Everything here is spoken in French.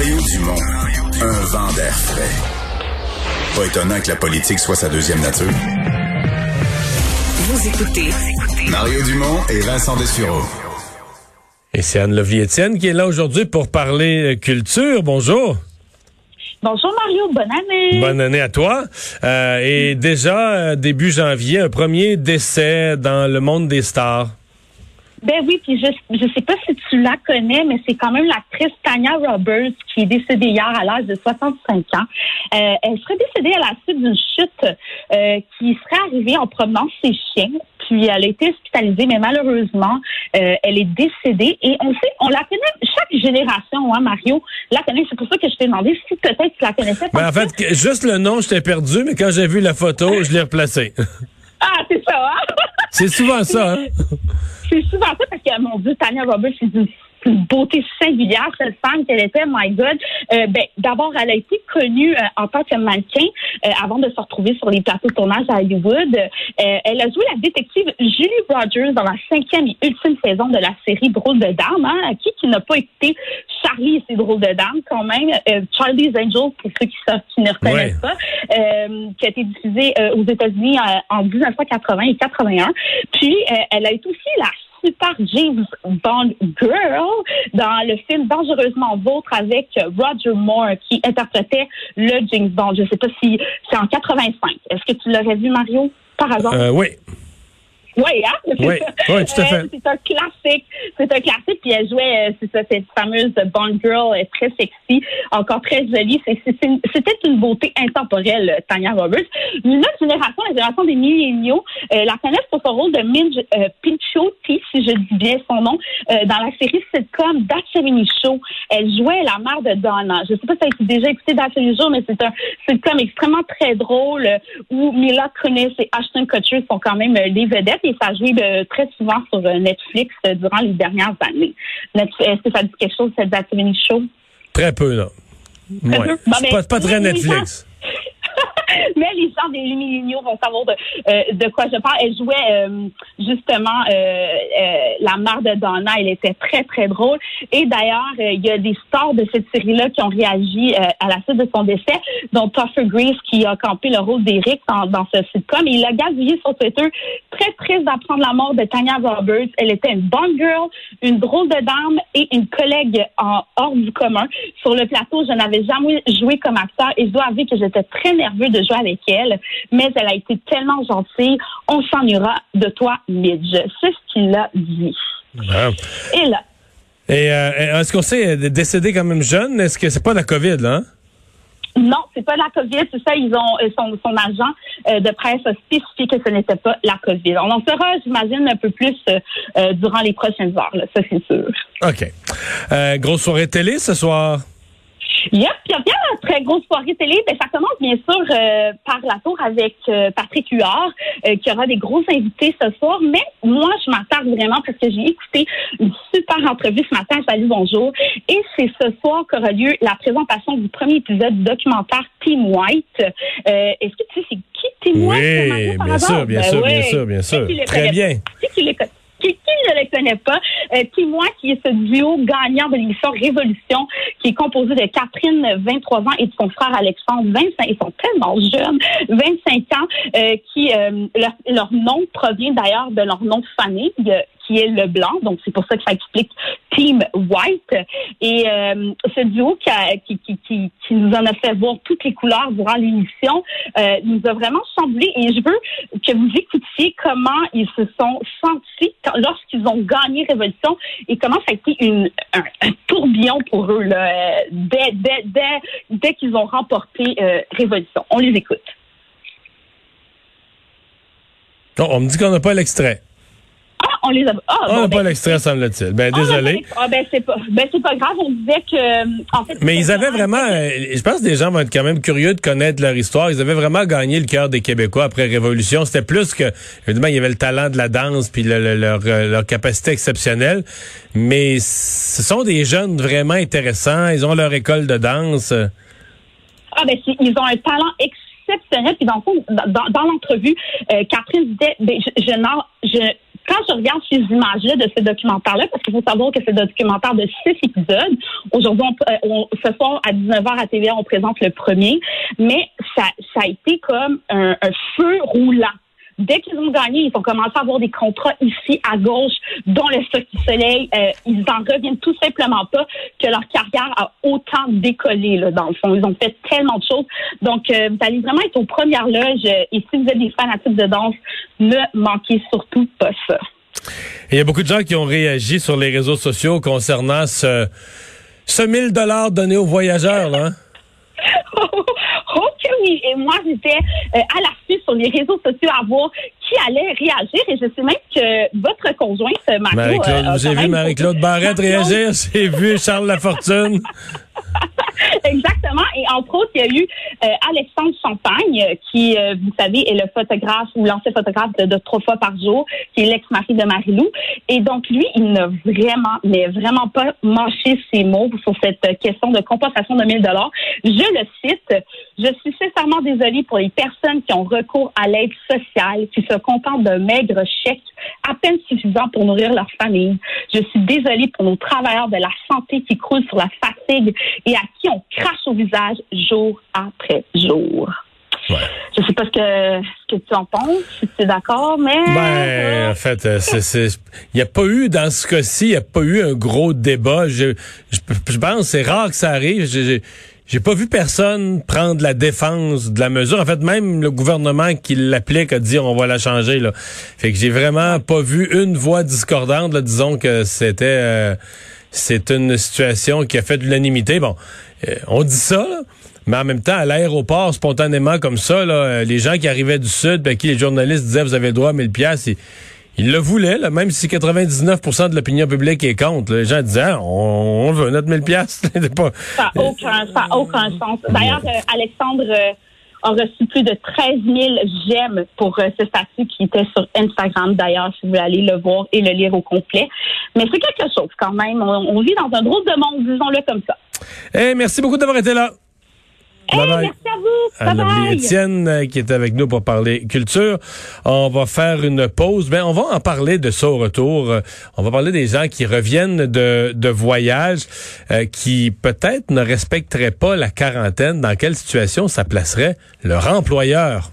Mario Dumont, un vent d'air frais. Pas étonnant que la politique soit sa deuxième nature. Vous écoutez Mario Dumont et Vincent Dessureau. Et c'est Anne-Lovie Étienne qui est là aujourd'hui pour parler euh, culture. Bonjour. Bonjour Mario, bonne année. Bonne année à toi. Euh, et déjà, euh, début janvier, un premier décès dans le monde des stars. Ben oui, puis je je sais pas si tu la connais, mais c'est quand même l'actrice Tanya Roberts qui est décédée hier à l'âge de 65 ans. Euh, elle serait décédée à la suite d'une chute euh, qui serait arrivée en promenant ses chiens. Puis elle a été hospitalisée, mais malheureusement, euh, elle est décédée. Et on sait, on la connaît, chaque génération, hein, Mario, la connaît. C'est pour ça que je t'ai demandé si peut-être tu la connaissais. Ben, en fait, juste le nom, je t'ai perdu, mais quand j'ai vu la photo, je l'ai replacé. Ah, c'est ça, hein? c'est souvent ça, hein? C'est souvent ça parce que, mon Dieu, Tania Roberts, c'est d'une beauté singulière, cette femme qu'elle était, my God. Euh, ben, d'abord, elle a été connue euh, en tant que mannequin euh, avant de se retrouver sur les plateaux de tournage à Hollywood. Euh, elle a joué la détective Julie Rogers dans la cinquième et ultime saison de la série Drôle de Dame. Hein? Qui, qui n'a pas été Charlie et ses Drôles de Dames, quand même. Euh, Charlie's Angels, pour ceux qui, savent, qui ne reconnaissent Ouais. pas, euh, qui a été diffusée euh, aux États-Unis euh, en 1980 et 81. Puis, euh, elle a été aussi la super James Bond girl dans le film Dangereusement Vôtre avec Roger Moore qui interprétait le James Bond. Je sais pas si c'est en 85. Est-ce que tu l'aurais vu, Mario, par hasard? Euh, oui. Oui, hein? Oui, oui, tout à fait. Euh, c'est un classique. C'est un classique. Puis elle jouait, euh, c'est ça, cette fameuse Bond Girl, elle est très sexy, encore très jolie. C'était une beauté intemporelle, euh, Tanya Roberts. Une autre génération, la génération des milléniaux, euh, la connaissent pour son rôle de Midge euh, Pinchoti, si je dis bien son nom, euh, dans la série sitcom 70 Show. Elle jouait la mère de Donna. Je sais pas si tu as déjà écouté 70 Show, mais c'est un sitcom extrêmement très drôle euh, où Mila Kunis et Ashton Kutcher sont quand même euh, les vedettes et ça a joué euh, très souvent sur euh, Netflix euh, durant les dernières années. Netf- Est-ce que ça dit quelque chose, cette 70 Show? Très peu, là. Ouais. peu? Bon, mais- pas, pas très Netflix. Mais les gens des milléniaux vont savoir de, euh, de quoi je parle. Elle jouait euh, justement euh, la mère de Donna. Elle était très, très drôle. Et d'ailleurs, il y a des stars de cette série-là qui ont réagi à la suite de son décès, dont Topher Grace qui a campé le rôle d'Eric dans, ce sitcom. Il a gazouillé sur Twitter, très triste d'apprendre la mort de Tanya Roberts. Elle était une bonne girl, une drôle de dame et une collègue hors du commun. Sur le plateau, je n'avais jamais joué comme acteur et je dois avouer que j'étais très nerveux de jouer avec elle, mais elle a été tellement gentille. On s'ennuiera de toi, Midge. C'est ce qu'il a dit. Et là, Et euh, est-ce qu'on sait, elle est décédée quand même jeune? Est-ce que c'est pas la COVID, là? hein? non, c'est pas la COVID, c'est ça. Ils ont euh, son, son agent euh, de presse a spécifié que ce n'était pas la COVID. On en saura, j'imagine, un peu plus euh, euh, durant les prochaines heures. Là, ça, c'est sûr. OK. Euh, grosse soirée télé ce soir. Yep, il y a la très grosse soirée télé. Ben, ça commence bien sûr euh, par la tour avec euh, Patrick Huard, euh, qui aura des gros invités ce soir. Mais moi, je m'attarde vraiment parce que j'ai écouté une super entrevue ce matin. Salut, bonjour. Et c'est ce soir qu'aura lieu la présentation du premier épisode du documentaire Team White. Est-ce que tu sais c'est qui Team White? Oui, bien sûr, bien Ben sûr, ouais. bien sûr, bien sûr. qui les Très bien. Qui, qui ne les pas? Euh, qui est ce duo gagnant de l'émission Révolution, qui est composé de Catherine, 23 ans, et de son frère Alexandre, 25, ils sont tellement jeunes, 25 ans, euh, qui, euh, leur, leur nom provient d'ailleurs de leur nom de famille, qui est Leblanc, donc c'est pour ça que ça explique Team White. Et euh, ce duo qui, nous en a fait voir toutes les couleurs durant l'émission euh, nous a vraiment chamboulé. Et je veux que vous écoutiez comment ils se sont sentis lorsqu'ils ont gagné Révolution et comment ça a été un, tourbillon pour eux euh, dès, dès, dès, qu'ils ont remporté Révolution. On les écoute. Non, on me dit qu'on n'a pas l'extrait. On les a. Ah, On bon, n'a ben, pas l'extrait, semble-t-il. Ben, ah, désolé. Ah, ben, c'est pas, ben, pas grave. On disait que, euh, en fait. Mais ils avaient vraiment, euh, je pense que les gens vont être quand même curieux de connaître leur histoire. Ils avaient vraiment gagné le cœur des Québécois après Révolution. C'était plus que, évidemment, il y avait le talent de la danse puis le- le- leur, euh, leur capacité exceptionnelle. Mais ce sont des jeunes vraiment intéressants. Ils ont leur école de danse. Ah, ben, ils ont un talent exceptionnel. Puis, dans dans, dans- l'entrevue, euh, Catherine disait, ben, je, je quand je regarde ces images-là de ce documentaire-là, parce qu'il faut savoir que c'est un documentaire de six épisodes. Aujourd'hui, on, ce soir à 19h à TVA, on présente le premier, mais ça, ça a été comme un feu roulant dès qu'ils ont gagné, ils ont commencé à avoir des contrats ici à gauche, dont le Stock du Soleil. Euh, ils en reviennent tout simplement pas que leur carrière a autant décollé, là, dans le fond. Ils ont fait tellement de choses. Donc, euh, vous allez vraiment être aux premières loges. Et si vous êtes des fanatiques de danse, ne manquez surtout pas ça. Il y a beaucoup de gens qui ont réagi sur les réseaux sociaux concernant ce, ce 1000 dollars donné aux voyageurs, là. Hein? Et moi, j'étais euh, à l'affût sur les réseaux sociaux à voir qui allait réagir. Et je sais même que votre conjointe. Marie-Claude, euh, j'ai vu Marie-Claude Barrette réagir? J'ai vu Charles Lafortune. Exactement. Et entre autres, il y a eu euh, Alexandre Champagne, euh, qui, euh, vous savez, est le photographe ou l'ancien photographe de, trois fois par jour, qui est l'ex-mari de Marie-Lou. Et donc, lui, il n'a vraiment, mais vraiment pas mâché ses mots sur cette question de compensation de 1000 dollars. Je le cite. Je suis sincèrement désolée pour les personnes qui ont recours à l'aide sociale, qui se contentent d'un maigre chèque à peine suffisant pour nourrir leur famille. Je suis désolée pour nos travailleurs de la santé qui croulent sur la fatigue et à qui on crache au visage jour après jour. Ouais. Je sais pas ce que, ce que tu en penses, si tu es d'accord, mais... Ben, en fait, euh, il n'y a pas eu, dans ce cas-ci, il n'y a pas eu un gros débat. Je, je, pense c'est rare que ça arrive. J'ai pas vu personne prendre la défense de la mesure. En fait, même le gouvernement qui l'applique a dit on va la changer. Là. Fait que j'ai vraiment pas vu une voix discordante. Là, disons que c'était euh, c'est une situation qui a fait de l'unanimité. Bon, euh, on dit ça, mais en même temps, à l'aéroport, spontanément comme ça, là, euh, les gens qui arrivaient du Sud, ben, qui les journalistes disaient vous avez le droit à 1000 pièces ils le voulaient, là, même si 99% de l'opinion publique est contre. les gens disaient, ah, on, veut notre 1000 pièces. ça n'a aucun, aucun sens. D'ailleurs, euh, Alexandre euh, a reçu plus de 13 000 j'aime pour euh, ce statut qui était sur Instagram, d'ailleurs, si vous voulez aller le voir et le lire au complet. Mais c'est quelque chose quand même. On, vit dans un drôle de monde, disons-le comme ça. Eh, merci beaucoup d'avoir été là. Hey, merci à vous. Bye Étienne euh, qui est avec nous pour parler culture. On va faire une pause. Ben, on va en parler de ça au retour. Euh, on va parler des gens qui reviennent de, de voyage, euh, qui peut-être ne respecteraient pas la quarantaine. Dans quelle situation ça placerait leur employeur?